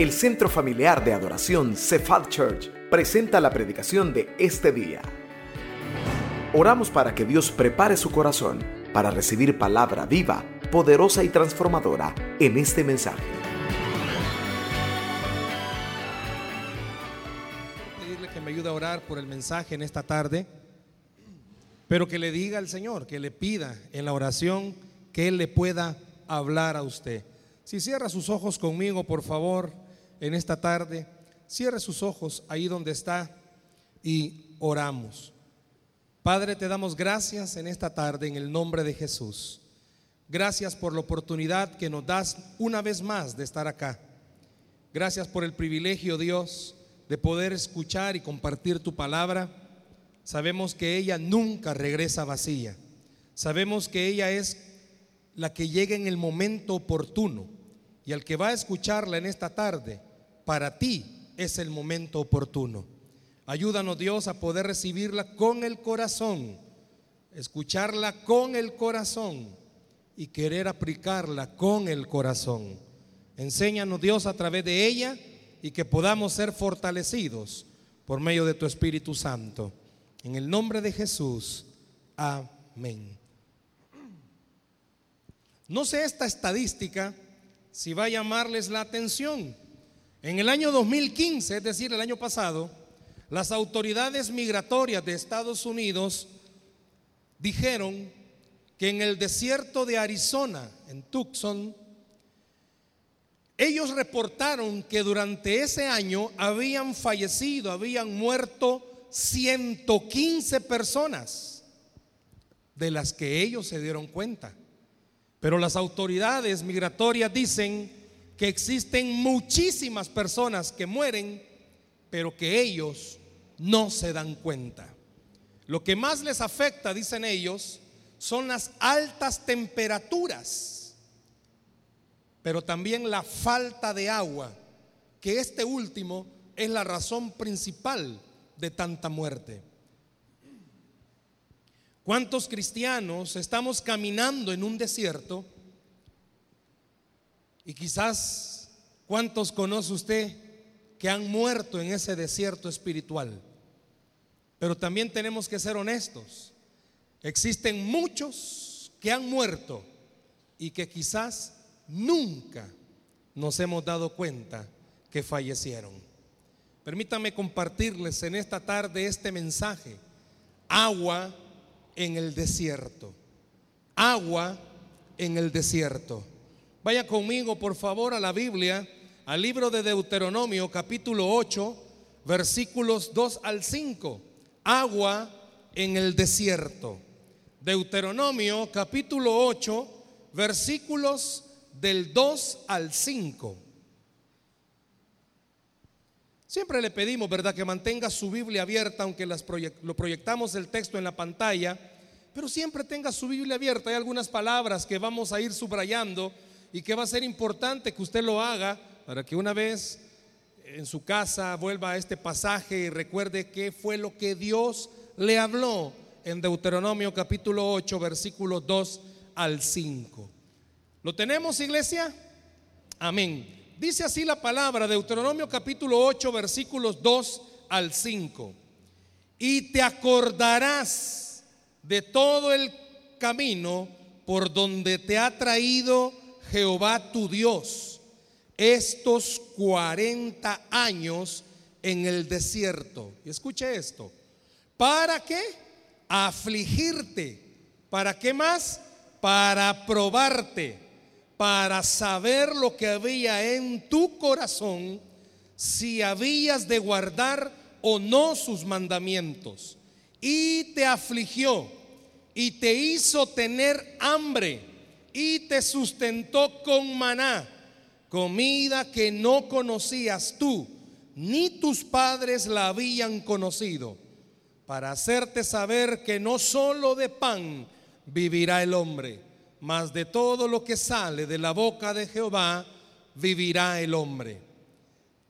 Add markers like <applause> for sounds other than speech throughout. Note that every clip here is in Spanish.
El Centro Familiar de Adoración Cephal Church presenta la predicación de este día. Oramos para que Dios prepare su corazón para recibir palabra viva, poderosa y transformadora en este mensaje. pedirle que me ayude a orar por el mensaje en esta tarde, pero que le diga al Señor, que le pida en la oración que Él le pueda hablar a usted. Si cierra sus ojos conmigo, por favor, en esta tarde, cierre sus ojos ahí donde está y oramos. Padre, te damos gracias en esta tarde en el nombre de Jesús. Gracias por la oportunidad que nos das una vez más de estar acá. Gracias por el privilegio, Dios, de poder escuchar y compartir tu palabra. Sabemos que ella nunca regresa vacía. Sabemos que ella es la que llega en el momento oportuno. Y al que va a escucharla en esta tarde, para ti es el momento oportuno. Ayúdanos Dios a poder recibirla con el corazón, escucharla con el corazón y querer aplicarla con el corazón. Enséñanos Dios a través de ella y que podamos ser fortalecidos por medio de tu Espíritu Santo. En el nombre de Jesús, amén. No sé esta estadística si va a llamarles la atención. En el año 2015, es decir, el año pasado, las autoridades migratorias de Estados Unidos dijeron que en el desierto de Arizona, en Tucson, ellos reportaron que durante ese año habían fallecido, habían muerto 115 personas, de las que ellos se dieron cuenta. Pero las autoridades migratorias dicen que existen muchísimas personas que mueren, pero que ellos no se dan cuenta. Lo que más les afecta, dicen ellos, son las altas temperaturas, pero también la falta de agua, que este último es la razón principal de tanta muerte. ¿Cuántos cristianos estamos caminando en un desierto? Y quizás, ¿cuántos conoce usted que han muerto en ese desierto espiritual? Pero también tenemos que ser honestos. Existen muchos que han muerto y que quizás nunca nos hemos dado cuenta que fallecieron. Permítanme compartirles en esta tarde este mensaje. Agua en el desierto. Agua en el desierto. Vaya conmigo, por favor, a la Biblia, al libro de Deuteronomio, capítulo 8, versículos 2 al 5. Agua en el desierto. Deuteronomio, capítulo 8, versículos del 2 al 5. Siempre le pedimos, ¿verdad?, que mantenga su Biblia abierta, aunque lo proyectamos el texto en la pantalla, pero siempre tenga su Biblia abierta. Hay algunas palabras que vamos a ir subrayando y que va a ser importante que usted lo haga para que una vez en su casa vuelva a este pasaje y recuerde qué fue lo que Dios le habló en Deuteronomio capítulo 8, versículos 2 al 5. ¿Lo tenemos, iglesia? Amén. Dice así la palabra, Deuteronomio capítulo 8, versículos 2 al 5. Y te acordarás de todo el camino por donde te ha traído Jehová tu Dios estos 40 años en el desierto. Y escuche esto. ¿Para qué? Afligirte. ¿Para qué más? Para probarte para saber lo que había en tu corazón, si habías de guardar o no sus mandamientos. Y te afligió y te hizo tener hambre y te sustentó con maná, comida que no conocías tú, ni tus padres la habían conocido, para hacerte saber que no solo de pan vivirá el hombre mas de todo lo que sale de la boca de Jehová vivirá el hombre.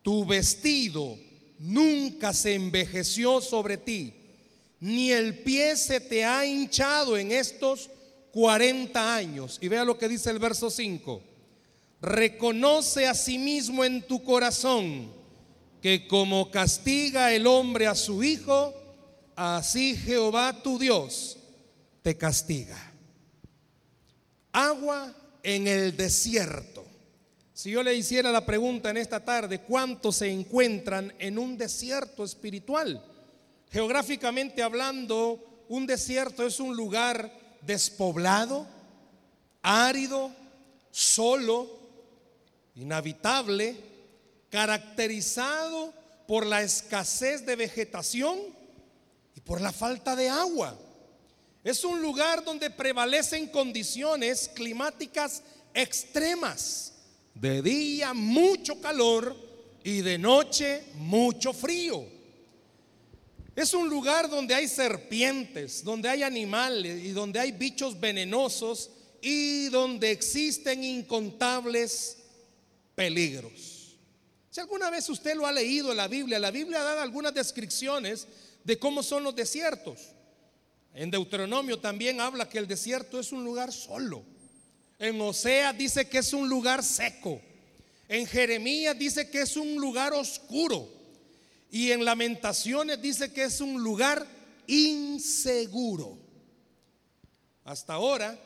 Tu vestido nunca se envejeció sobre ti, ni el pie se te ha hinchado en estos 40 años. Y vea lo que dice el verso 5. reconoce a sí mismo en tu corazón que como castiga el hombre a su hijo, así Jehová tu Dios te castiga. Agua en el desierto. Si yo le hiciera la pregunta en esta tarde, ¿cuántos se encuentran en un desierto espiritual? Geográficamente hablando, un desierto es un lugar despoblado, árido, solo, inhabitable, caracterizado por la escasez de vegetación y por la falta de agua. Es un lugar donde prevalecen condiciones climáticas extremas. De día mucho calor y de noche mucho frío. Es un lugar donde hay serpientes, donde hay animales y donde hay bichos venenosos y donde existen incontables peligros. Si alguna vez usted lo ha leído en la Biblia, la Biblia da algunas descripciones de cómo son los desiertos. En Deuteronomio también habla que el desierto es un lugar solo. En Osea dice que es un lugar seco. En Jeremías dice que es un lugar oscuro. Y en Lamentaciones dice que es un lugar inseguro. Hasta ahora,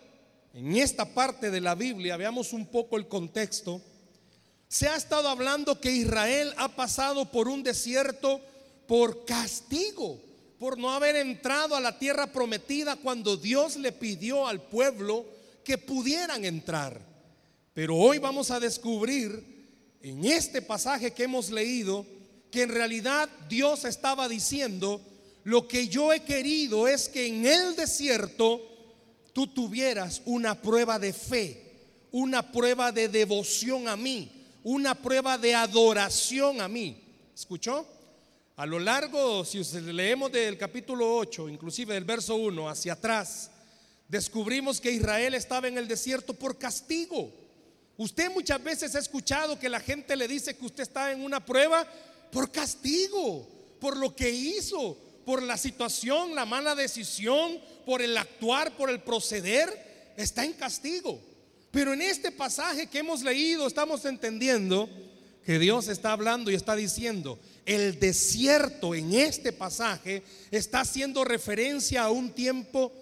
en esta parte de la Biblia, veamos un poco el contexto. Se ha estado hablando que Israel ha pasado por un desierto por castigo por no haber entrado a la tierra prometida cuando Dios le pidió al pueblo que pudieran entrar. Pero hoy vamos a descubrir en este pasaje que hemos leído que en realidad Dios estaba diciendo, lo que yo he querido es que en el desierto tú tuvieras una prueba de fe, una prueba de devoción a mí, una prueba de adoración a mí. ¿Escuchó? A lo largo, si leemos del capítulo 8, inclusive del verso 1 hacia atrás, descubrimos que Israel estaba en el desierto por castigo. Usted muchas veces ha escuchado que la gente le dice que usted está en una prueba por castigo, por lo que hizo, por la situación, la mala decisión, por el actuar, por el proceder, está en castigo. Pero en este pasaje que hemos leído estamos entendiendo que Dios está hablando y está diciendo, el desierto en este pasaje está haciendo referencia a un tiempo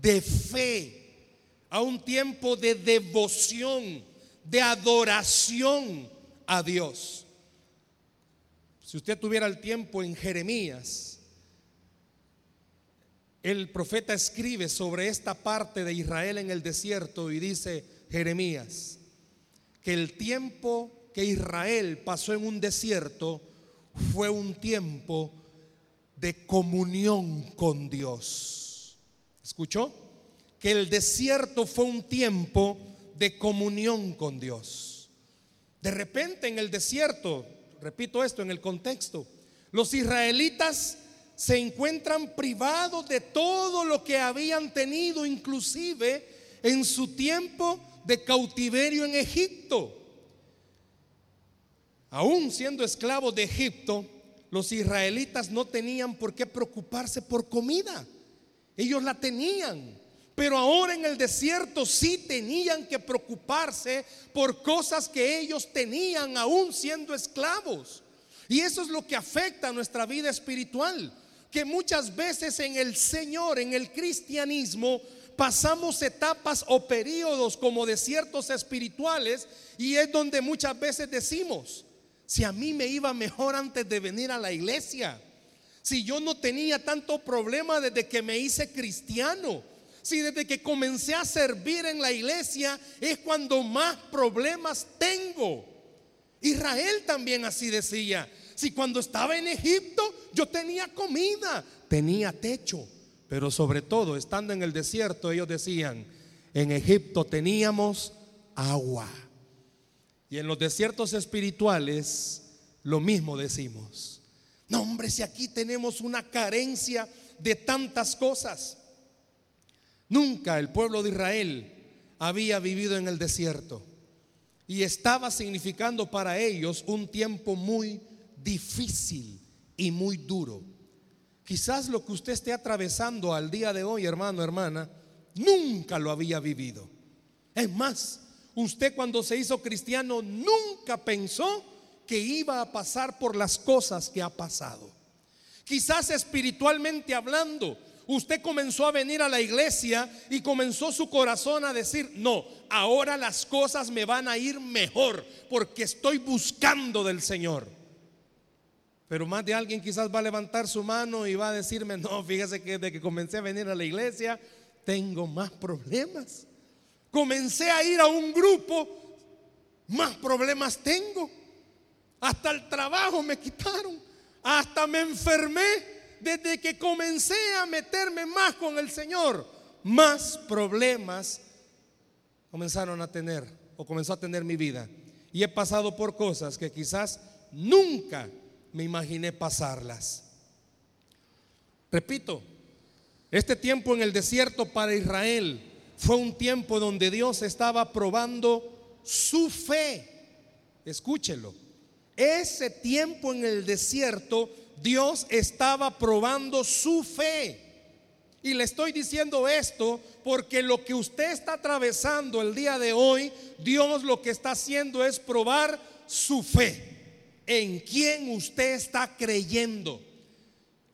de fe, a un tiempo de devoción, de adoración a Dios. Si usted tuviera el tiempo en Jeremías, el profeta escribe sobre esta parte de Israel en el desierto y dice, Jeremías, que el tiempo que Israel pasó en un desierto fue un tiempo de comunión con Dios. ¿Escuchó? Que el desierto fue un tiempo de comunión con Dios. De repente en el desierto, repito esto en el contexto, los israelitas se encuentran privados de todo lo que habían tenido, inclusive en su tiempo de cautiverio en Egipto. Aún siendo esclavos de Egipto, los israelitas no tenían por qué preocuparse por comida. Ellos la tenían. Pero ahora en el desierto sí tenían que preocuparse por cosas que ellos tenían aún siendo esclavos. Y eso es lo que afecta a nuestra vida espiritual. Que muchas veces en el Señor, en el cristianismo, pasamos etapas o periodos como desiertos espirituales y es donde muchas veces decimos, si a mí me iba mejor antes de venir a la iglesia. Si yo no tenía tanto problema desde que me hice cristiano. Si desde que comencé a servir en la iglesia es cuando más problemas tengo. Israel también así decía. Si cuando estaba en Egipto yo tenía comida, tenía techo. Pero sobre todo, estando en el desierto, ellos decían, en Egipto teníamos agua. Y en los desiertos espirituales lo mismo decimos. No, hombre, si aquí tenemos una carencia de tantas cosas. Nunca el pueblo de Israel había vivido en el desierto y estaba significando para ellos un tiempo muy difícil y muy duro. Quizás lo que usted esté atravesando al día de hoy, hermano, hermana, nunca lo había vivido. Es más, Usted cuando se hizo cristiano nunca pensó que iba a pasar por las cosas que ha pasado. Quizás espiritualmente hablando, usted comenzó a venir a la iglesia y comenzó su corazón a decir, no, ahora las cosas me van a ir mejor porque estoy buscando del Señor. Pero más de alguien quizás va a levantar su mano y va a decirme, no, fíjese que desde que comencé a venir a la iglesia tengo más problemas. Comencé a ir a un grupo, más problemas tengo. Hasta el trabajo me quitaron. Hasta me enfermé desde que comencé a meterme más con el Señor. Más problemas comenzaron a tener o comenzó a tener mi vida. Y he pasado por cosas que quizás nunca me imaginé pasarlas. Repito, este tiempo en el desierto para Israel fue un tiempo donde Dios estaba probando su fe. Escúchelo. Ese tiempo en el desierto, Dios estaba probando su fe. Y le estoy diciendo esto porque lo que usted está atravesando el día de hoy, Dios lo que está haciendo es probar su fe. En quién usted está creyendo.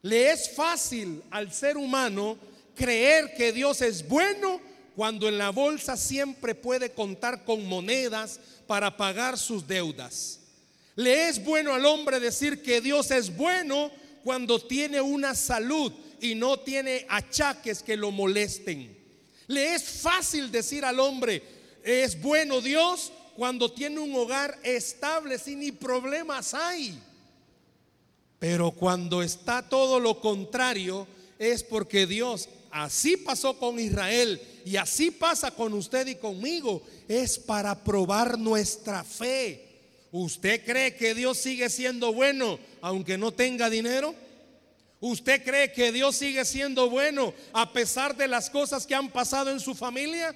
Le es fácil al ser humano creer que Dios es bueno cuando en la bolsa siempre puede contar con monedas para pagar sus deudas. Le es bueno al hombre decir que Dios es bueno cuando tiene una salud y no tiene achaques que lo molesten. Le es fácil decir al hombre, es bueno Dios cuando tiene un hogar estable, sin ni problemas hay. Pero cuando está todo lo contrario, es porque Dios, así pasó con Israel y así pasa con usted y conmigo, es para probar nuestra fe. ¿Usted cree que Dios sigue siendo bueno aunque no tenga dinero? ¿Usted cree que Dios sigue siendo bueno a pesar de las cosas que han pasado en su familia?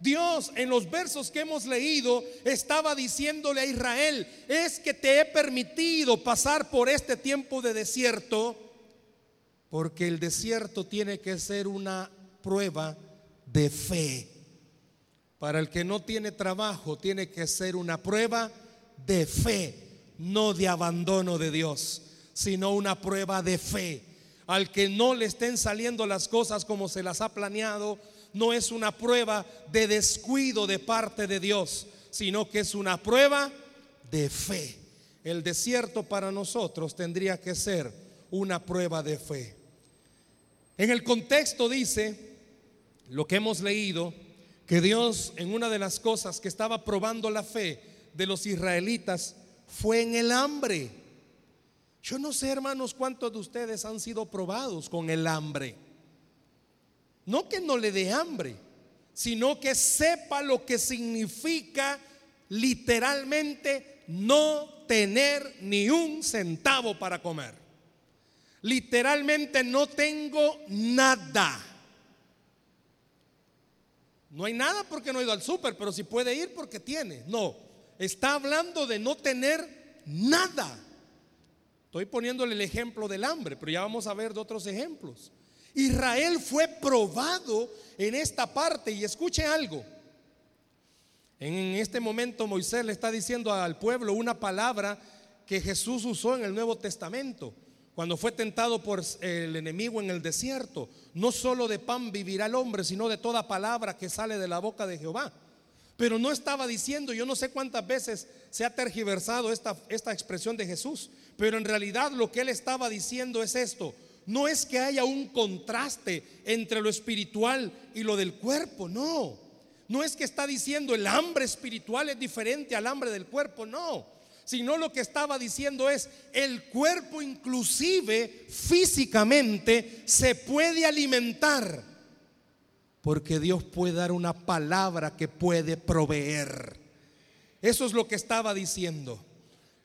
Dios en los versos que hemos leído estaba diciéndole a Israel, es que te he permitido pasar por este tiempo de desierto, porque el desierto tiene que ser una prueba de fe. Para el que no tiene trabajo, tiene que ser una prueba de fe, no de abandono de Dios, sino una prueba de fe. Al que no le estén saliendo las cosas como se las ha planeado, no es una prueba de descuido de parte de Dios, sino que es una prueba de fe. El desierto para nosotros tendría que ser una prueba de fe. En el contexto dice lo que hemos leído, que Dios en una de las cosas que estaba probando la fe de los israelitas fue en el hambre. Yo no sé, hermanos, cuántos de ustedes han sido probados con el hambre. No que no le dé hambre, sino que sepa lo que significa literalmente no tener ni un centavo para comer. Literalmente no tengo nada. No hay nada porque no ha ido al súper, pero si puede ir porque tiene. No, está hablando de no tener nada. Estoy poniéndole el ejemplo del hambre, pero ya vamos a ver de otros ejemplos. Israel fue probado en esta parte y escuche algo. En este momento Moisés le está diciendo al pueblo una palabra que Jesús usó en el Nuevo Testamento, cuando fue tentado por el enemigo en el desierto. No solo de pan vivirá el hombre, sino de toda palabra que sale de la boca de Jehová. Pero no estaba diciendo, yo no sé cuántas veces se ha tergiversado esta, esta expresión de Jesús, pero en realidad lo que él estaba diciendo es esto. No es que haya un contraste entre lo espiritual y lo del cuerpo, no. No es que está diciendo el hambre espiritual es diferente al hambre del cuerpo, no. Sino lo que estaba diciendo es el cuerpo inclusive físicamente se puede alimentar porque Dios puede dar una palabra que puede proveer. Eso es lo que estaba diciendo.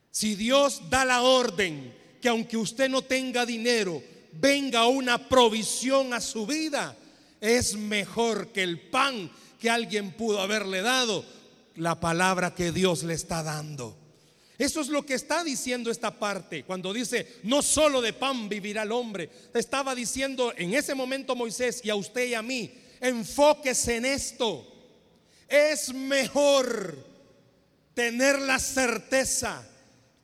Si Dios da la orden que aunque usted no tenga dinero, venga una provisión a su vida, es mejor que el pan que alguien pudo haberle dado, la palabra que Dios le está dando. Eso es lo que está diciendo esta parte. Cuando dice, no solo de pan vivirá el hombre. Estaba diciendo en ese momento Moisés y a usted y a mí, enfóquese en esto. Es mejor tener la certeza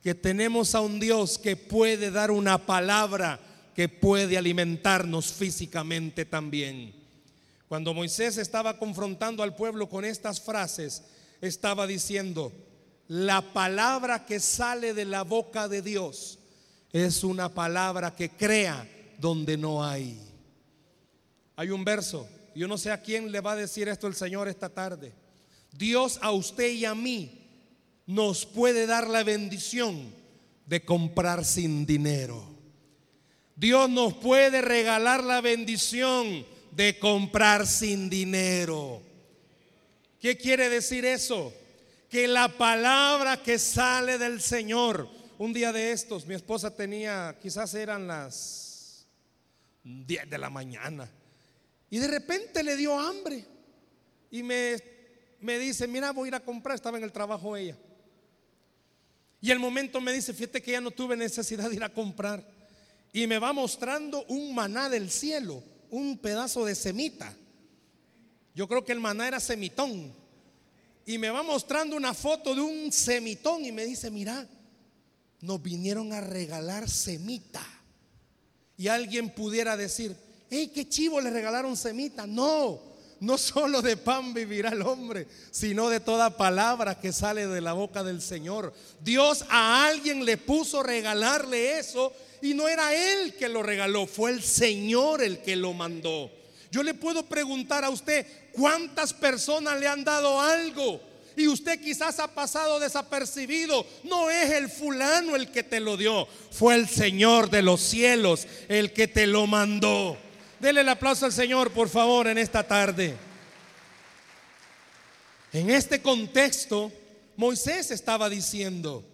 que tenemos a un Dios que puede dar una palabra que puede alimentarnos físicamente también. Cuando Moisés estaba confrontando al pueblo con estas frases, estaba diciendo, la palabra que sale de la boca de Dios es una palabra que crea donde no hay. Hay un verso, yo no sé a quién le va a decir esto el Señor esta tarde. Dios a usted y a mí nos puede dar la bendición de comprar sin dinero. Dios nos puede regalar la bendición de comprar sin dinero. ¿Qué quiere decir eso? Que la palabra que sale del Señor, un día de estos, mi esposa tenía, quizás eran las 10 de la mañana, y de repente le dio hambre. Y me, me dice, mira, voy a ir a comprar, estaba en el trabajo ella. Y el momento me dice, fíjate que ya no tuve necesidad de ir a comprar y me va mostrando un maná del cielo, un pedazo de semita. Yo creo que el maná era semitón. Y me va mostrando una foto de un semitón y me dice, mira, nos vinieron a regalar semita. Y alguien pudiera decir, hey, qué chivo le regalaron semita. No, no solo de pan vivirá el hombre, sino de toda palabra que sale de la boca del Señor. Dios a alguien le puso regalarle eso y no era Él que lo regaló, fue el Señor el que lo mandó. Yo le puedo preguntar a usted, ¿cuántas personas le han dado algo? Y usted quizás ha pasado desapercibido. No es el fulano el que te lo dio, fue el Señor de los cielos el que te lo mandó. Dele el aplauso al Señor, por favor, en esta tarde. En este contexto, Moisés estaba diciendo,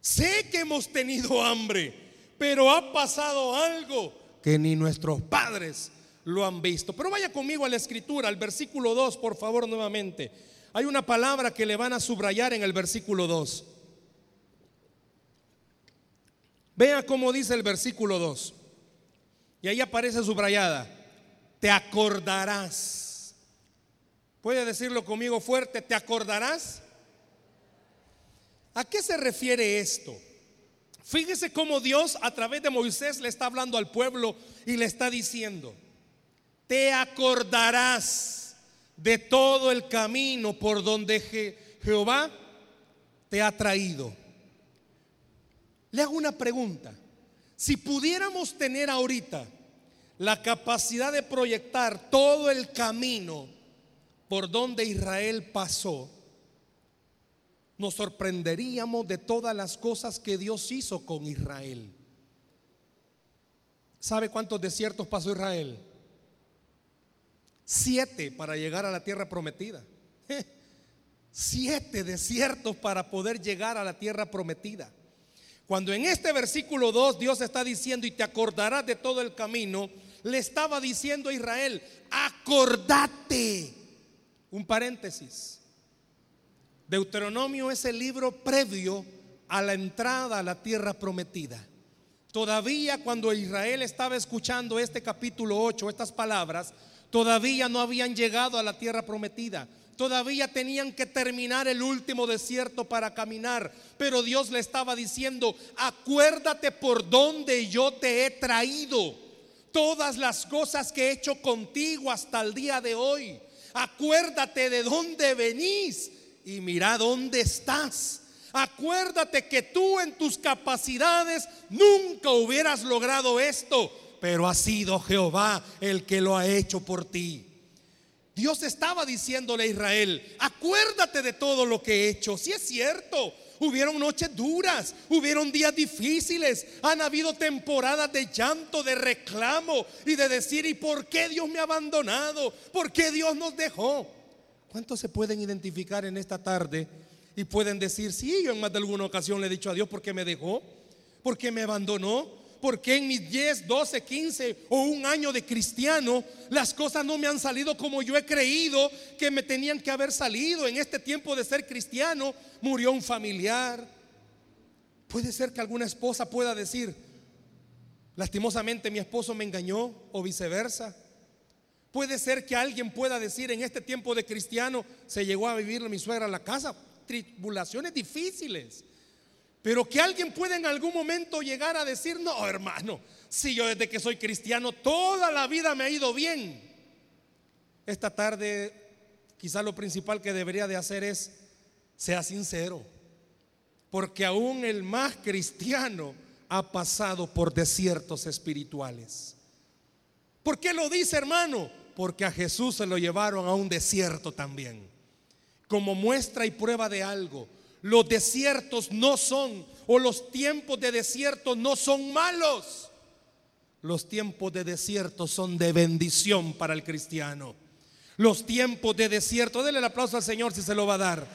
sé que hemos tenido hambre pero ha pasado algo que ni nuestros padres lo han visto. Pero vaya conmigo a la escritura, al versículo 2, por favor, nuevamente. Hay una palabra que le van a subrayar en el versículo 2. Vea cómo dice el versículo 2. Y ahí aparece subrayada. Te acordarás. Puede decirlo conmigo fuerte, ¿te acordarás? ¿A qué se refiere esto? Fíjese cómo Dios a través de Moisés le está hablando al pueblo y le está diciendo, te acordarás de todo el camino por donde Jehová te ha traído. Le hago una pregunta. Si pudiéramos tener ahorita la capacidad de proyectar todo el camino por donde Israel pasó, nos sorprenderíamos de todas las cosas que Dios hizo con Israel. ¿Sabe cuántos desiertos pasó Israel? Siete para llegar a la tierra prometida. <laughs> Siete desiertos para poder llegar a la tierra prometida. Cuando en este versículo 2 Dios está diciendo y te acordarás de todo el camino, le estaba diciendo a Israel, acordate. Un paréntesis. Deuteronomio es el libro previo a la entrada a la tierra prometida. Todavía cuando Israel estaba escuchando este capítulo 8, estas palabras, todavía no habían llegado a la tierra prometida. Todavía tenían que terminar el último desierto para caminar. Pero Dios le estaba diciendo, acuérdate por donde yo te he traído. Todas las cosas que he hecho contigo hasta el día de hoy. Acuérdate de dónde venís y mira dónde estás. Acuérdate que tú en tus capacidades nunca hubieras logrado esto, pero ha sido Jehová el que lo ha hecho por ti. Dios estaba diciéndole a Israel, acuérdate de todo lo que he hecho. Si es cierto, hubieron noches duras, hubieron días difíciles, han habido temporadas de llanto, de reclamo y de decir, ¿y por qué Dios me ha abandonado? ¿Por qué Dios nos dejó? ¿Cuántos se pueden identificar en esta tarde y pueden decir, sí, yo en más de alguna ocasión le he dicho a Dios por qué me dejó, por qué me abandonó, por qué en mis 10, 12, 15 o un año de cristiano las cosas no me han salido como yo he creído que me tenían que haber salido. En este tiempo de ser cristiano murió un familiar. Puede ser que alguna esposa pueda decir, lastimosamente mi esposo me engañó o viceversa. Puede ser que alguien pueda decir en este tiempo de cristiano, se llegó a vivir mi suegra a la casa, tribulaciones difíciles. Pero que alguien pueda en algún momento llegar a decir, no, hermano, si yo desde que soy cristiano toda la vida me ha ido bien. Esta tarde quizá lo principal que debería de hacer es, sea sincero, porque aún el más cristiano ha pasado por desiertos espirituales. ¿Por qué lo dice hermano? Porque a Jesús se lo llevaron a un desierto también. Como muestra y prueba de algo, los desiertos no son, o los tiempos de desierto no son malos. Los tiempos de desierto son de bendición para el cristiano. Los tiempos de desierto, denle el aplauso al Señor si se lo va a dar.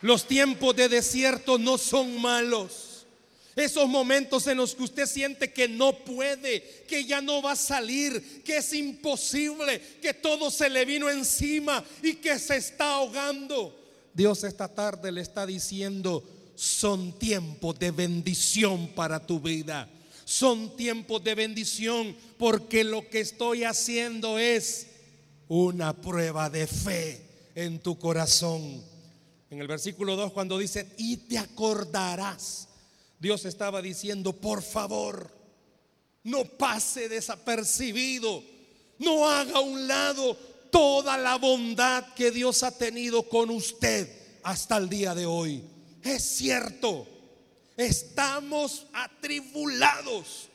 Los tiempos de desierto no son malos. Esos momentos en los que usted siente que no puede, que ya no va a salir, que es imposible, que todo se le vino encima y que se está ahogando. Dios esta tarde le está diciendo, son tiempos de bendición para tu vida. Son tiempos de bendición porque lo que estoy haciendo es una prueba de fe en tu corazón. En el versículo 2 cuando dice, y te acordarás Dios estaba diciendo, por favor, no pase desapercibido, no haga a un lado toda la bondad que Dios ha tenido con usted hasta el día de hoy. Es cierto, estamos atribulados,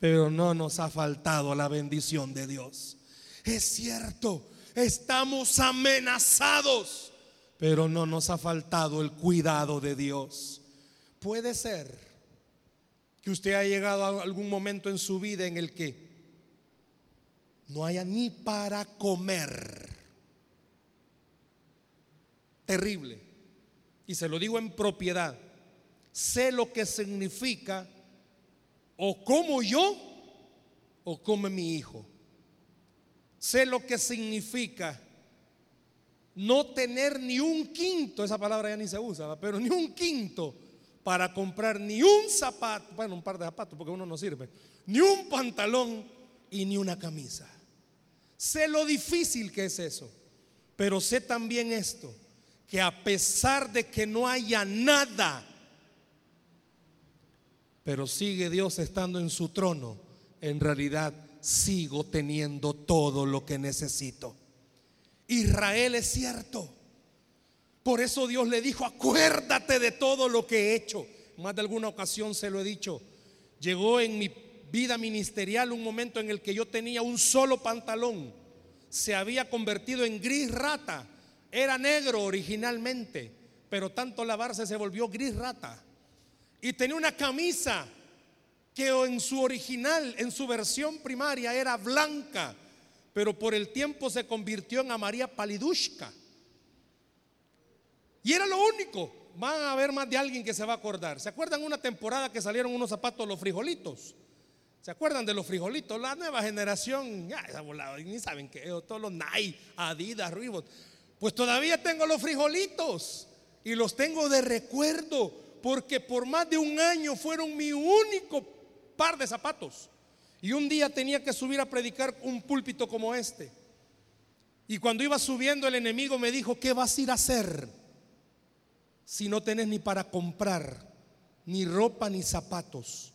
pero no nos ha faltado la bendición de Dios. Es cierto, estamos amenazados, pero no nos ha faltado el cuidado de Dios. Puede ser que usted haya llegado a algún momento en su vida en el que no haya ni para comer. Terrible. Y se lo digo en propiedad. Sé lo que significa o como yo o come mi hijo. Sé lo que significa no tener ni un quinto, esa palabra ya ni se usa, pero ni un quinto para comprar ni un zapato, bueno, un par de zapatos porque uno no sirve, ni un pantalón y ni una camisa. Sé lo difícil que es eso, pero sé también esto, que a pesar de que no haya nada, pero sigue Dios estando en su trono, en realidad sigo teniendo todo lo que necesito. Israel es cierto por eso Dios le dijo, acuérdate de todo lo que he hecho. Más de alguna ocasión se lo he dicho. Llegó en mi vida ministerial un momento en el que yo tenía un solo pantalón. Se había convertido en gris rata. Era negro originalmente, pero tanto lavarse se volvió gris rata. Y tenía una camisa que en su original, en su versión primaria era blanca, pero por el tiempo se convirtió en amarillo palidushka. Y era lo único. Van a haber más de alguien que se va a acordar. ¿Se acuerdan una temporada que salieron unos zapatos los frijolitos? ¿Se acuerdan de los frijolitos? La nueva generación, ya ni saben qué, todos los Nike, Adidas, Reebok. Pues todavía tengo los frijolitos y los tengo de recuerdo porque por más de un año fueron mi único par de zapatos. Y un día tenía que subir a predicar un púlpito como este. Y cuando iba subiendo el enemigo me dijo, ¿qué vas a ir a hacer? si no tenés ni para comprar ni ropa ni zapatos?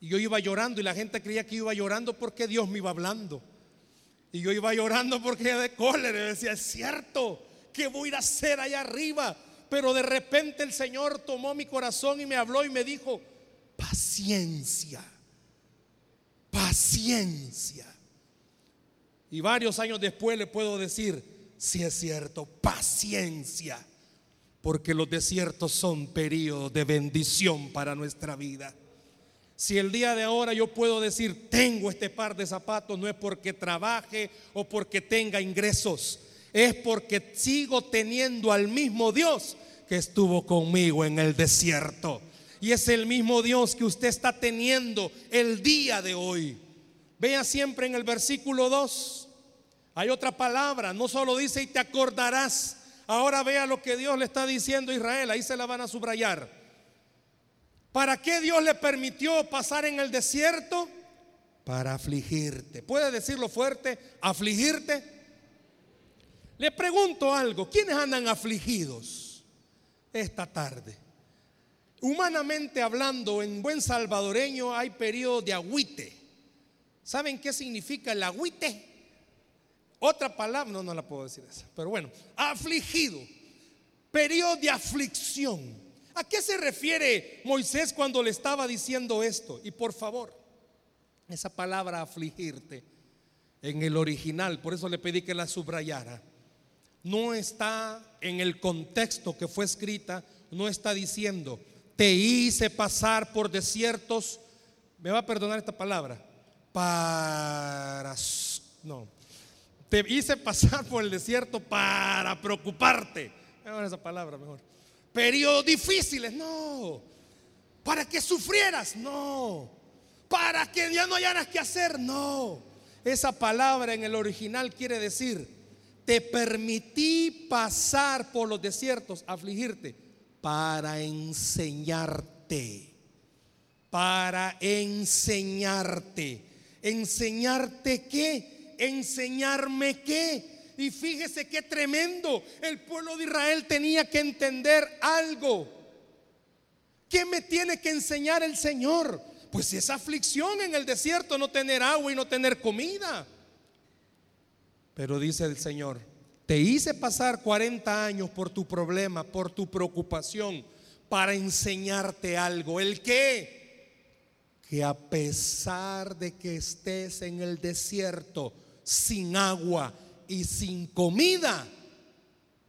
Y yo iba llorando y la gente creía que iba llorando porque Dios me iba hablando. Y yo iba llorando porque de cólera. Decía, es cierto, ¿qué voy a hacer allá arriba? Pero de repente el Señor tomó mi corazón y me habló y me dijo, paciencia, paciencia. Y varios años después le puedo decir, si es cierto, paciencia porque los desiertos son periodos de bendición para nuestra vida. Si el día de ahora yo puedo decir, tengo este par de zapatos, no es porque trabaje o porque tenga ingresos, es porque sigo teniendo al mismo Dios que estuvo conmigo en el desierto. Y es el mismo Dios que usted está teniendo el día de hoy. Vea siempre en el versículo 2, hay otra palabra, no solo dice y te acordarás, Ahora vea lo que Dios le está diciendo a Israel, ahí se la van a subrayar. ¿Para qué Dios le permitió pasar en el desierto? para afligirte. ¿Puede decirlo fuerte? ¿Afligirte? Le pregunto algo, ¿quiénes andan afligidos esta tarde? Humanamente hablando, en buen salvadoreño hay periodo de agüite. ¿Saben qué significa el agüite? Otra palabra, no, no la puedo decir esa, pero bueno, afligido, periodo de aflicción. ¿A qué se refiere Moisés cuando le estaba diciendo esto? Y por favor, esa palabra afligirte en el original, por eso le pedí que la subrayara, no está en el contexto que fue escrita, no está diciendo, te hice pasar por desiertos, me va a perdonar esta palabra, para, no, te hice pasar por el desierto para preocuparte, esa palabra mejor, periodos difíciles, no, para que sufrieras, no, para que ya no hayaras que hacer. No, esa palabra en el original quiere decir, te permití pasar por los desiertos, afligirte, para enseñarte, para enseñarte. ¿Enseñarte qué? ¿Enseñarme qué? Y fíjese qué tremendo. El pueblo de Israel tenía que entender algo. ¿Qué me tiene que enseñar el Señor? Pues esa aflicción en el desierto, no tener agua y no tener comida. Pero dice el Señor, te hice pasar 40 años por tu problema, por tu preocupación, para enseñarte algo. ¿El qué? Que a pesar de que estés en el desierto sin agua y sin comida,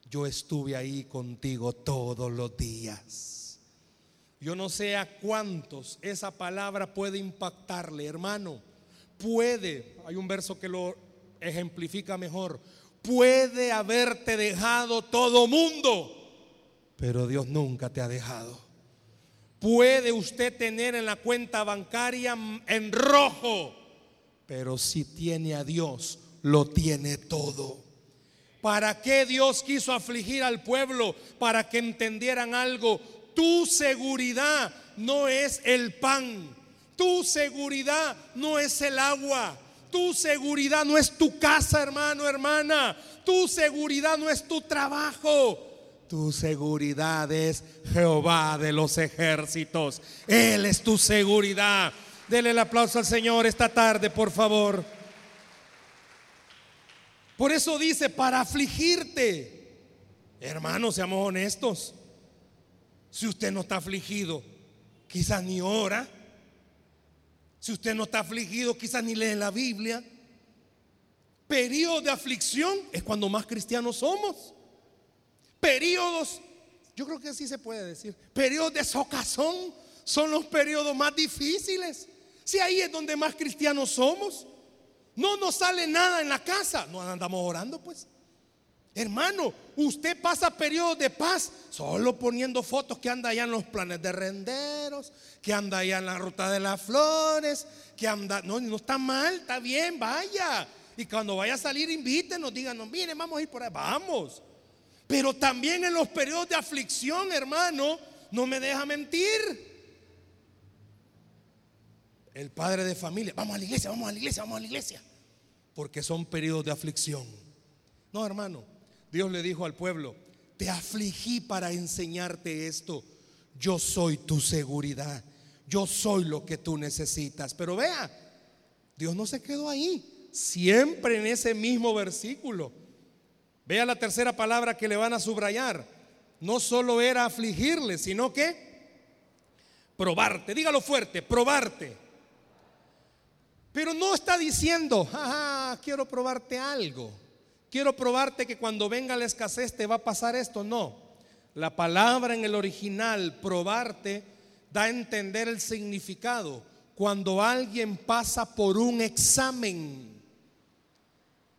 yo estuve ahí contigo todos los días. Yo no sé a cuántos esa palabra puede impactarle, hermano. Puede, hay un verso que lo ejemplifica mejor. Puede haberte dejado todo mundo, pero Dios nunca te ha dejado. Puede usted tener en la cuenta bancaria en rojo, pero si tiene a Dios, lo tiene todo. ¿Para qué Dios quiso afligir al pueblo? Para que entendieran algo tu seguridad no es el pan. Tu seguridad no es el agua. Tu seguridad no es tu casa, hermano, hermana. Tu seguridad no es tu trabajo. Tu seguridad es Jehová de los ejércitos. Él es tu seguridad. Dele el aplauso al Señor esta tarde, por favor. Por eso dice, para afligirte. Hermanos, seamos honestos. Si usted no está afligido, quizás ni ora. Si usted no está afligido, quizás ni lee la Biblia. Periodo de aflicción es cuando más cristianos somos. Periodos, yo creo que así se puede decir, periodos de socazón son los periodos más difíciles. Si ahí es donde más cristianos somos, no nos sale nada en la casa, no andamos orando pues. Hermano, usted pasa periodos de paz solo poniendo fotos que anda allá en los planes de renderos, que anda allá en la ruta de las flores, que anda, no, no está mal, está bien, vaya. Y cuando vaya a salir, invítenos, díganos, mire, vamos a ir por ahí, vamos. Pero también en los periodos de aflicción, hermano, no me deja mentir. El padre de familia, vamos a la iglesia, vamos a la iglesia, vamos a la iglesia. Porque son periodos de aflicción. No, hermano. Dios le dijo al pueblo, te afligí para enseñarte esto. Yo soy tu seguridad. Yo soy lo que tú necesitas. Pero vea, Dios no se quedó ahí. Siempre en ese mismo versículo. Vea la tercera palabra que le van a subrayar. No solo era afligirle, sino que probarte. Dígalo fuerte, probarte. Pero no está diciendo, quiero probarte algo quiero probarte que cuando venga la escasez te va a pasar esto. No, la palabra en el original, probarte, da a entender el significado. Cuando alguien pasa por un examen.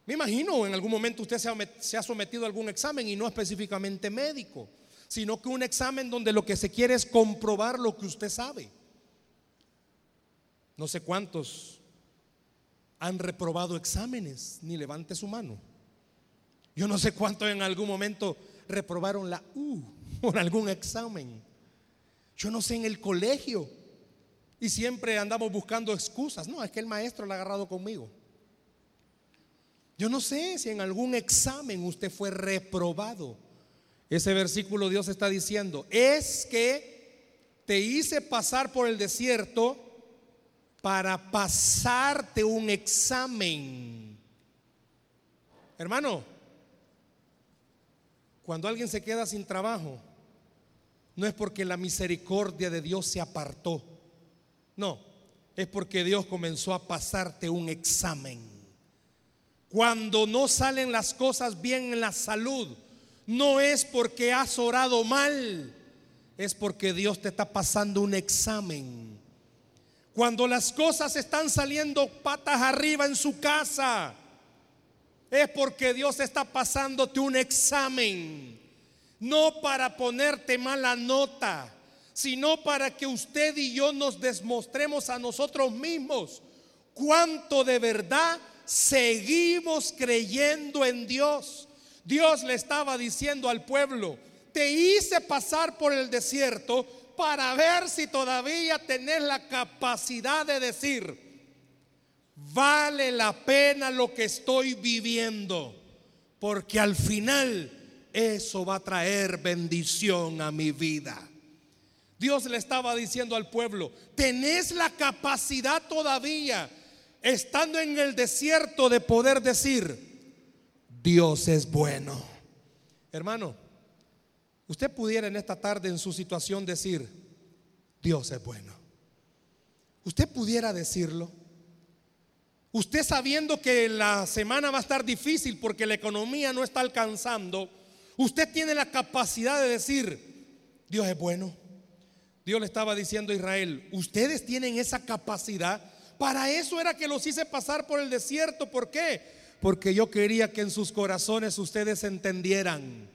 Me imagino en algún momento usted se ha sometido a algún examen y no específicamente médico, sino que un examen donde lo que se quiere es comprobar lo que usted sabe. No sé cuántos han reprobado exámenes, ni levante su mano. Yo no sé cuántos en algún momento reprobaron la U <laughs> por algún examen. Yo no sé en el colegio Y siempre andamos buscando excusas. No, es que el maestro lo ha agarrado conmigo. Yo no sé si en algún examen usted fue reprobado. Ese versículo Dios está diciendo, es que te hice pasar por el desierto para pasarte un examen. Hermano, cuando alguien se queda sin trabajo, no es porque la misericordia de Dios se apartó. No, es porque Dios comenzó a pasarte un examen. Cuando no salen las cosas bien en la salud, no es porque has orado mal, es porque Dios te está pasando un examen. Cuando las cosas están saliendo patas arriba en su casa, es porque Dios está pasándote un examen. No para ponerte mala nota, sino para que usted y yo nos demostremos a nosotros mismos cuánto de verdad seguimos creyendo en Dios. Dios le estaba diciendo al pueblo, te hice pasar por el desierto para ver si todavía tenés la capacidad de decir, vale la pena lo que estoy viviendo, porque al final eso va a traer bendición a mi vida. Dios le estaba diciendo al pueblo, tenés la capacidad todavía, estando en el desierto, de poder decir, Dios es bueno. Hermano, usted pudiera en esta tarde en su situación decir, Dios es bueno. Usted pudiera decirlo. Usted sabiendo que la semana va a estar difícil porque la economía no está alcanzando, usted tiene la capacidad de decir, Dios es bueno. Dios le estaba diciendo a Israel, ustedes tienen esa capacidad. Para eso era que los hice pasar por el desierto. ¿Por qué? Porque yo quería que en sus corazones ustedes entendieran.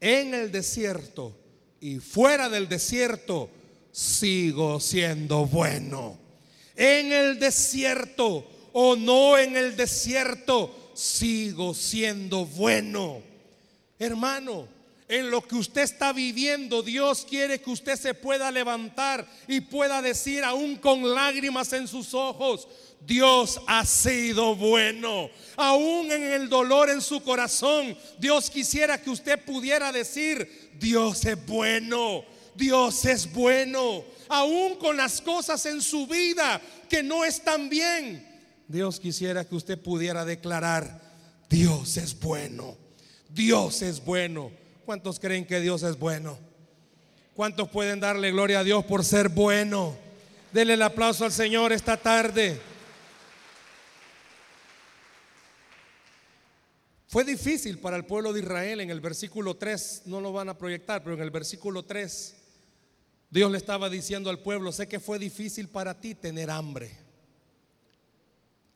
En el desierto y fuera del desierto sigo siendo bueno en el desierto o no en el desierto, sigo siendo bueno. Hermano, en lo que usted está viviendo, Dios quiere que usted se pueda levantar y pueda decir aún con lágrimas en sus ojos, Dios ha sido bueno. Aún en el dolor en su corazón, Dios quisiera que usted pudiera decir, Dios es bueno, Dios es bueno aún con las cosas en su vida que no están bien. Dios quisiera que usted pudiera declarar, Dios es bueno, Dios es bueno. ¿Cuántos creen que Dios es bueno? ¿Cuántos pueden darle gloria a Dios por ser bueno? Dele el aplauso al Señor esta tarde. Fue difícil para el pueblo de Israel en el versículo 3, no lo van a proyectar, pero en el versículo 3 Dios le estaba diciendo al pueblo, sé que fue difícil para ti tener hambre.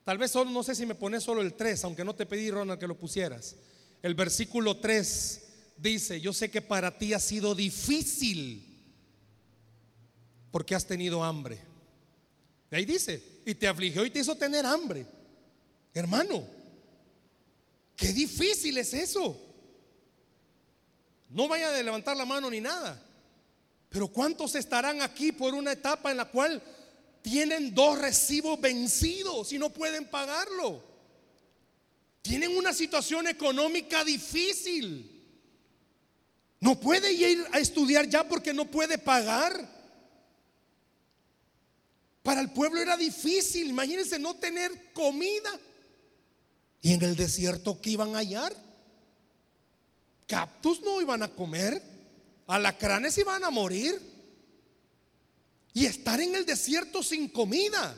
Tal vez solo, no sé si me pones solo el 3, aunque no te pedí, Ronald, que lo pusieras. El versículo 3 dice, yo sé que para ti ha sido difícil porque has tenido hambre. De ahí dice, y te afligió y te hizo tener hambre. Hermano, qué difícil es eso. No vaya a levantar la mano ni nada. Pero ¿cuántos estarán aquí por una etapa en la cual tienen dos recibos vencidos y no pueden pagarlo? Tienen una situación económica difícil. No puede ir a estudiar ya porque no puede pagar. Para el pueblo era difícil, imagínense no tener comida. Y en el desierto que iban a hallar, cactus no iban a comer. Alacranes iban a morir. Y estar en el desierto sin comida.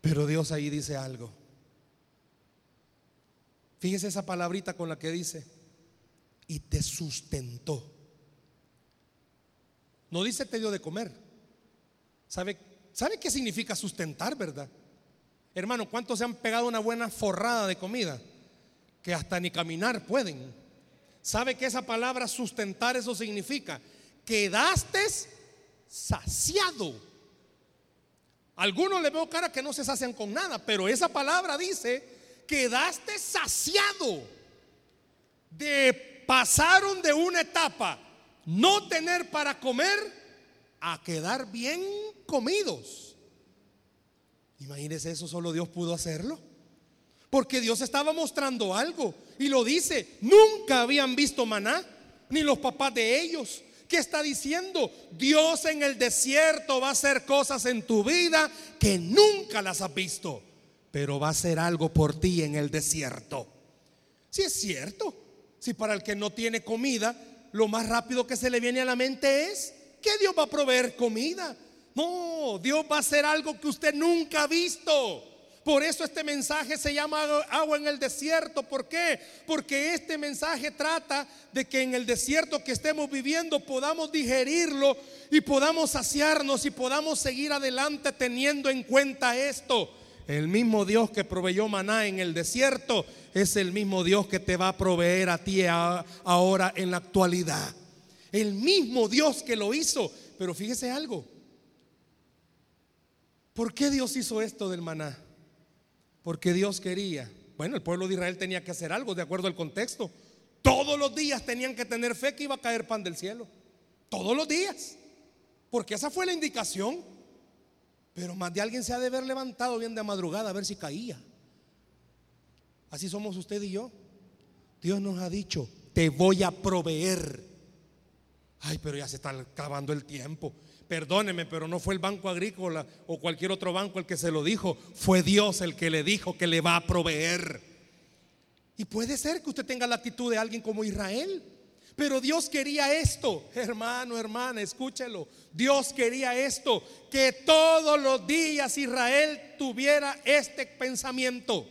Pero Dios ahí dice algo. Fíjese esa palabrita con la que dice, y te sustentó. No dice te dio de comer. ¿Sabe, ¿Sabe qué significa sustentar, verdad? Hermano, ¿cuántos se han pegado una buena forrada de comida? Que hasta ni caminar pueden. ¿Sabe que esa palabra sustentar eso significa? Quedaste saciado. Algunos le veo cara que no se sacian con nada, pero esa palabra dice, quedaste saciado. De pasaron de una etapa no tener para comer a quedar bien comidos. Imagínense eso, solo Dios pudo hacerlo. Porque Dios estaba mostrando algo. Y lo dice, nunca habían visto maná, ni los papás de ellos. ¿Qué está diciendo? Dios en el desierto va a hacer cosas en tu vida que nunca las has visto. Pero va a hacer algo por ti en el desierto. Si es cierto, si para el que no tiene comida, lo más rápido que se le viene a la mente es que Dios va a proveer comida. No, Dios va a hacer algo que usted nunca ha visto. Por eso este mensaje se llama agua en el desierto. ¿Por qué? Porque este mensaje trata de que en el desierto que estemos viviendo podamos digerirlo y podamos saciarnos y podamos seguir adelante teniendo en cuenta esto. El mismo Dios que proveyó maná en el desierto es el mismo Dios que te va a proveer a ti ahora en la actualidad. El mismo Dios que lo hizo. Pero fíjese algo. ¿Por qué Dios hizo esto del maná? Porque Dios quería. Bueno, el pueblo de Israel tenía que hacer algo de acuerdo al contexto. Todos los días tenían que tener fe que iba a caer pan del cielo. Todos los días. Porque esa fue la indicación. Pero más de alguien se ha de haber levantado bien de madrugada a ver si caía. Así somos usted y yo. Dios nos ha dicho, te voy a proveer. Ay, pero ya se está acabando el tiempo. Perdóneme, pero no fue el Banco Agrícola o cualquier otro banco el que se lo dijo. Fue Dios el que le dijo que le va a proveer. Y puede ser que usted tenga la actitud de alguien como Israel. Pero Dios quería esto, hermano, hermana, escúchelo. Dios quería esto, que todos los días Israel tuviera este pensamiento.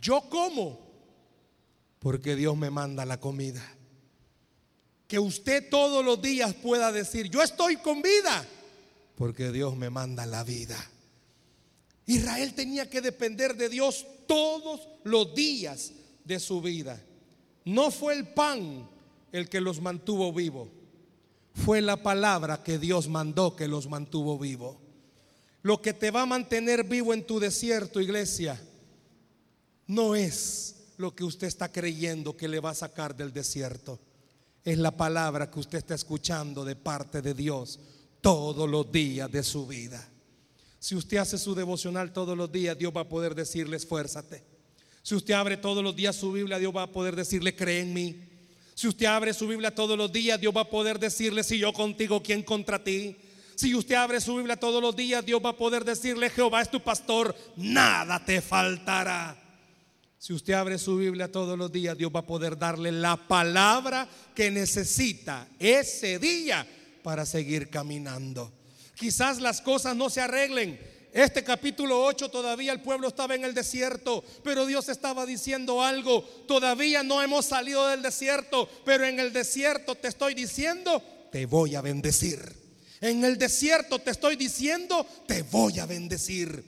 Yo como porque Dios me manda la comida que usted todos los días pueda decir, yo estoy con vida, porque Dios me manda la vida. Israel tenía que depender de Dios todos los días de su vida. No fue el pan el que los mantuvo vivo, fue la palabra que Dios mandó que los mantuvo vivo. Lo que te va a mantener vivo en tu desierto, iglesia, no es lo que usted está creyendo que le va a sacar del desierto es la palabra que usted está escuchando de parte de Dios todos los días de su vida. Si usted hace su devocional todos los días, Dios va a poder decirle esfuérzate. Si usted abre todos los días su Biblia, Dios va a poder decirle cree en mí. Si usted abre su Biblia todos los días, Dios va a poder decirle si yo contigo, ¿quién contra ti? Si usted abre su Biblia todos los días, Dios va a poder decirle Jehová es tu pastor, nada te faltará. Si usted abre su Biblia todos los días, Dios va a poder darle la palabra que necesita ese día para seguir caminando. Quizás las cosas no se arreglen. Este capítulo 8 todavía el pueblo estaba en el desierto, pero Dios estaba diciendo algo. Todavía no hemos salido del desierto, pero en el desierto te estoy diciendo, te voy a bendecir. En el desierto te estoy diciendo, te voy a bendecir.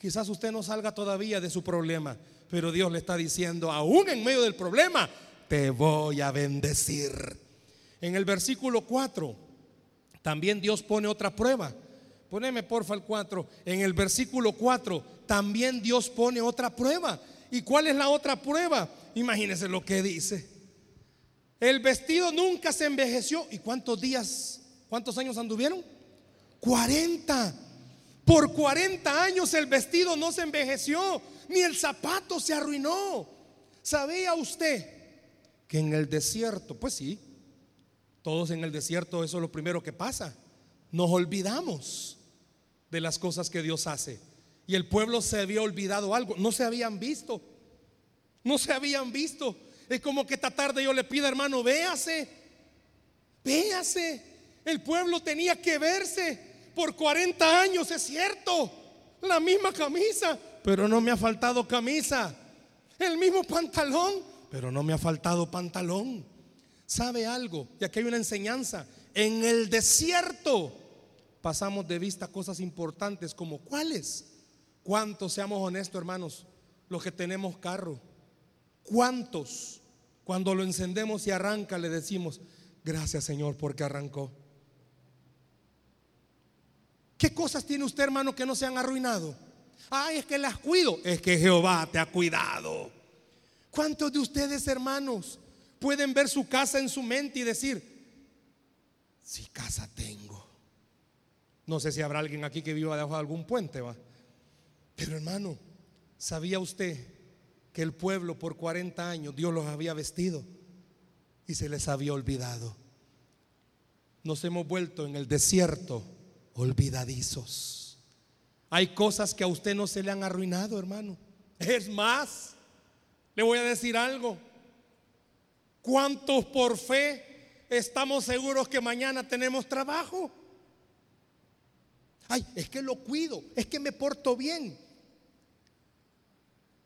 Quizás usted no salga todavía de su problema, pero Dios le está diciendo, aún en medio del problema, te voy a bendecir. En el versículo 4, también Dios pone otra prueba. Poneme porfa el 4. En el versículo 4, también Dios pone otra prueba. ¿Y cuál es la otra prueba? Imagínense lo que dice. El vestido nunca se envejeció. ¿Y cuántos días, cuántos años anduvieron? 40. Por 40 años el vestido no se envejeció ni el zapato se arruinó. ¿Sabía usted que en el desierto, pues sí, todos en el desierto eso es lo primero que pasa. Nos olvidamos de las cosas que Dios hace. Y el pueblo se había olvidado algo, no se habían visto. No se habían visto. Es como que esta tarde yo le pido, hermano, véase. Véase. El pueblo tenía que verse por 40 años, es cierto. La misma camisa, pero no me ha faltado camisa. El mismo pantalón, pero no me ha faltado pantalón. ¿Sabe algo? Y aquí hay una enseñanza. En el desierto pasamos de vista cosas importantes como cuáles. ¿Cuántos, seamos honestos hermanos, los que tenemos carro? ¿Cuántos cuando lo encendemos y arranca le decimos, gracias Señor porque arrancó? ¿Qué cosas tiene usted hermano que no se han arruinado? Ay, es que las cuido. Es que Jehová te ha cuidado. ¿Cuántos de ustedes, hermanos, pueden ver su casa en su mente y decir, si casa tengo. No sé si habrá alguien aquí que viva debajo de algún puente, va. Pero hermano, ¿sabía usted que el pueblo por 40 años Dios los había vestido y se les había olvidado? Nos hemos vuelto en el desierto olvidadizos. Hay cosas que a usted no se le han arruinado, hermano. Es más, le voy a decir algo. ¿Cuántos por fe estamos seguros que mañana tenemos trabajo? Ay, es que lo cuido, es que me porto bien.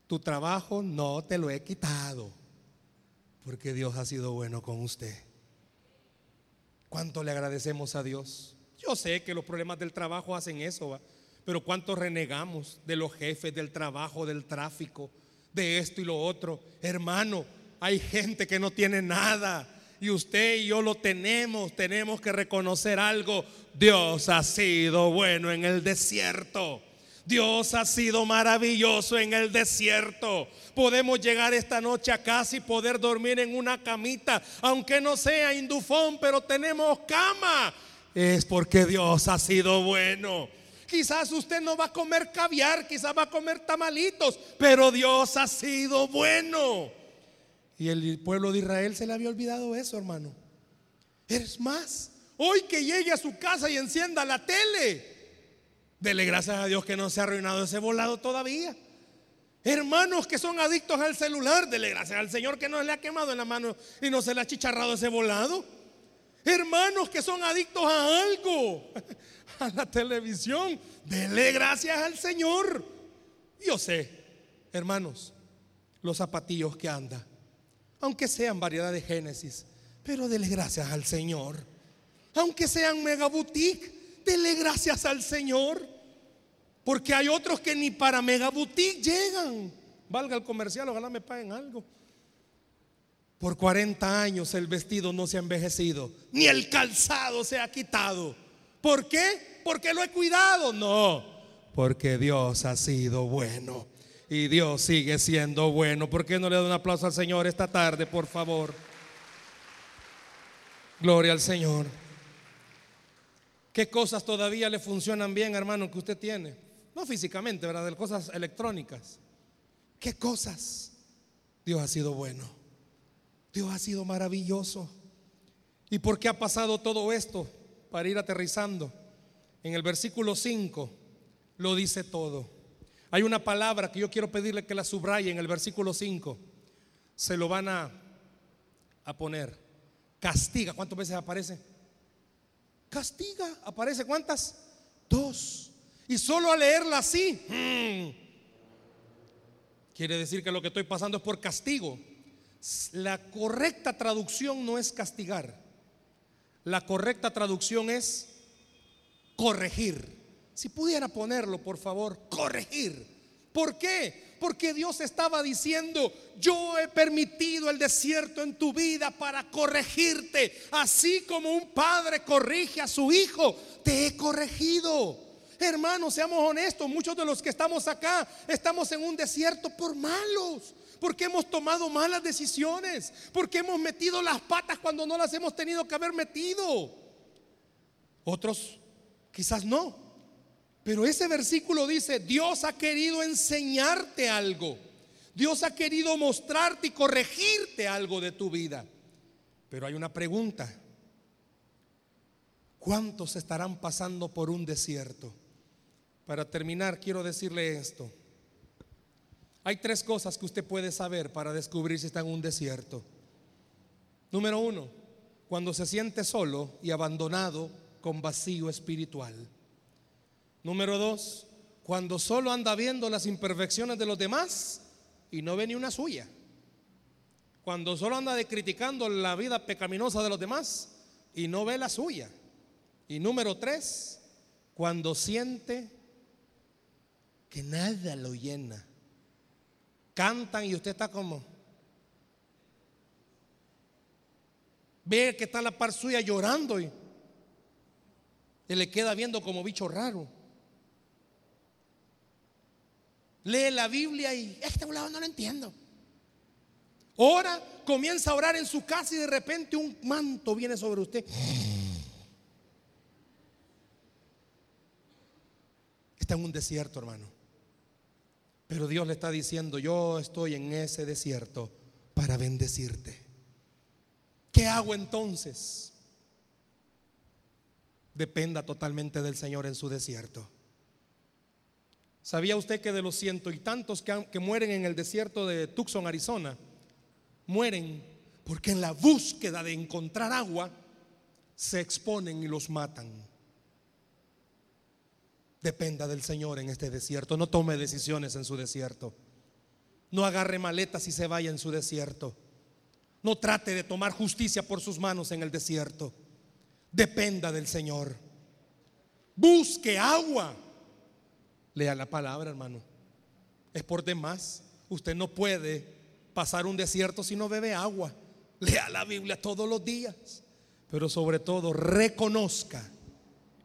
Tu trabajo no te lo he quitado, porque Dios ha sido bueno con usted. ¿Cuánto le agradecemos a Dios? Yo sé que los problemas del trabajo hacen eso, pero ¿cuánto renegamos de los jefes, del trabajo, del tráfico, de esto y lo otro? Hermano, hay gente que no tiene nada y usted y yo lo tenemos. Tenemos que reconocer algo. Dios ha sido bueno en el desierto. Dios ha sido maravilloso en el desierto. Podemos llegar esta noche a casa y poder dormir en una camita, aunque no sea indufón, pero tenemos cama. Es porque Dios ha sido bueno. Quizás usted no va a comer caviar, quizás va a comer tamalitos, pero Dios ha sido bueno. Y el pueblo de Israel se le había olvidado eso, hermano. Es más, hoy que llegue a su casa y encienda la tele, dele gracias a Dios que no se ha arruinado ese volado todavía. Hermanos que son adictos al celular, dele gracias al Señor que no le ha quemado en la mano y no se le ha chicharrado ese volado. Hermanos que son adictos a algo, <laughs> a la televisión, dele gracias al Señor. Yo sé, hermanos, los zapatillos que anda aunque sean variedad de Génesis, pero dele gracias al Señor. Aunque sean mega boutique, dele gracias al Señor. Porque hay otros que ni para mega boutique llegan. Valga el comercial, ojalá me paguen algo. Por 40 años el vestido no se ha envejecido, ni el calzado se ha quitado. ¿Por qué? Porque lo he cuidado. No, porque Dios ha sido bueno. Y Dios sigue siendo bueno. ¿Por qué no le da un aplauso al Señor esta tarde, por favor? Gloria al Señor. ¿Qué cosas todavía le funcionan bien, hermano, que usted tiene? No físicamente, ¿verdad? De cosas electrónicas. ¿Qué cosas? Dios ha sido bueno. Dios ha sido maravilloso. ¿Y por qué ha pasado todo esto? Para ir aterrizando. En el versículo 5 lo dice todo. Hay una palabra que yo quiero pedirle que la subraye en el versículo 5. Se lo van a, a poner. Castiga. ¿Cuántas veces aparece? Castiga. ¿Aparece cuántas? Dos. Y solo a leerla así. Hmm, quiere decir que lo que estoy pasando es por castigo. La correcta traducción no es castigar. La correcta traducción es corregir. Si pudiera ponerlo, por favor, corregir. ¿Por qué? Porque Dios estaba diciendo, yo he permitido el desierto en tu vida para corregirte. Así como un padre corrige a su hijo, te he corregido. Hermanos, seamos honestos, muchos de los que estamos acá estamos en un desierto por malos, porque hemos tomado malas decisiones, porque hemos metido las patas cuando no las hemos tenido que haber metido. Otros quizás no, pero ese versículo dice, Dios ha querido enseñarte algo. Dios ha querido mostrarte y corregirte algo de tu vida. Pero hay una pregunta. ¿Cuántos estarán pasando por un desierto? Para terminar, quiero decirle esto. Hay tres cosas que usted puede saber para descubrir si está en un desierto. Número uno, cuando se siente solo y abandonado con vacío espiritual. Número dos, cuando solo anda viendo las imperfecciones de los demás y no ve ni una suya. Cuando solo anda de criticando la vida pecaminosa de los demás y no ve la suya. Y número tres, cuando siente que nada lo llena. Cantan y usted está como... Ve que está la par suya llorando y, y le queda viendo como bicho raro lee la Biblia y este volado no lo entiendo. Ora, comienza a orar en su casa y de repente un manto viene sobre usted. Está en un desierto, hermano. Pero Dios le está diciendo, yo estoy en ese desierto para bendecirte. ¿Qué hago entonces? Dependa totalmente del Señor en su desierto. ¿Sabía usted que de los ciento y tantos que, mueren en el desierto de Tucson, Arizona, mueren porque en la búsqueda de encontrar agua se exponen y los matan? Dependa del Señor en este desierto. No tome decisiones en su desierto. No agarre maletas y se vaya en su desierto. No trate de tomar justicia por sus manos en el desierto. Dependa del Señor. Busque agua. Lea la palabra, hermano. Es por demás. Usted no puede pasar un desierto si no bebe agua. Lea la Biblia todos los días. Pero sobre todo, reconozca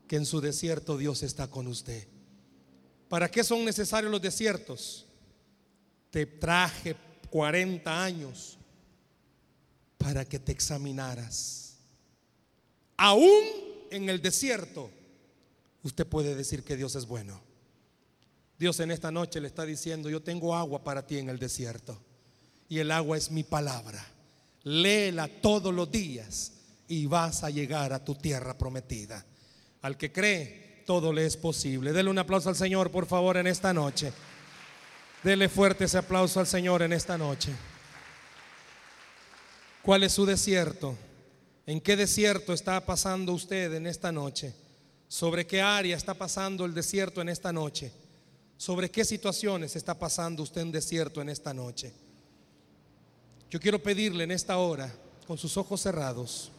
que en su desierto Dios está con usted. ¿Para qué son necesarios los desiertos? Te traje 40 años para que te examinaras. Aún en el desierto, usted puede decir que Dios es bueno. Dios en esta noche le está diciendo, yo tengo agua para ti en el desierto. Y el agua es mi palabra. Léela todos los días y vas a llegar a tu tierra prometida. Al que cree, todo le es posible. Dele un aplauso al Señor, por favor, en esta noche. Dele fuerte ese aplauso al Señor en esta noche. ¿Cuál es su desierto? ¿En qué desierto está pasando usted en esta noche? ¿Sobre qué área está pasando el desierto en esta noche? ¿Sobre qué situaciones está pasando usted en desierto en esta noche? Yo quiero pedirle en esta hora, con sus ojos cerrados,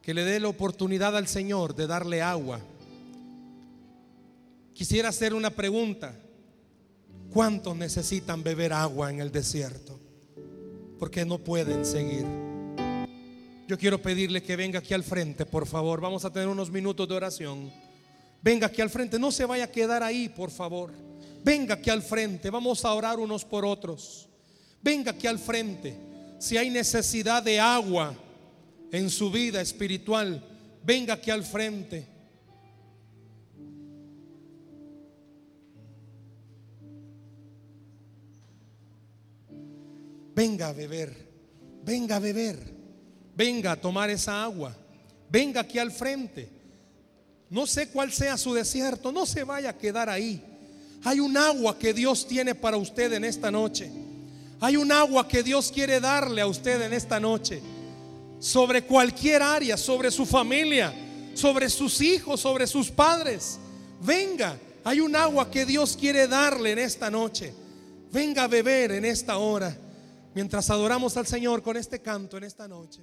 que le dé la oportunidad al Señor de darle agua. Quisiera hacer una pregunta. ¿Cuántos necesitan beber agua en el desierto? Porque no pueden seguir. Yo quiero pedirle que venga aquí al frente, por favor. Vamos a tener unos minutos de oración. Venga aquí al frente. No se vaya a quedar ahí, por favor. Venga aquí al frente. Vamos a orar unos por otros. Venga aquí al frente. Si hay necesidad de agua, en su vida espiritual, venga aquí al frente. Venga a beber, venga a beber, venga a tomar esa agua, venga aquí al frente. No sé cuál sea su desierto, no se vaya a quedar ahí. Hay un agua que Dios tiene para usted en esta noche. Hay un agua que Dios quiere darle a usted en esta noche sobre cualquier área, sobre su familia, sobre sus hijos, sobre sus padres. Venga, hay un agua que Dios quiere darle en esta noche. Venga a beber en esta hora, mientras adoramos al Señor con este canto en esta noche.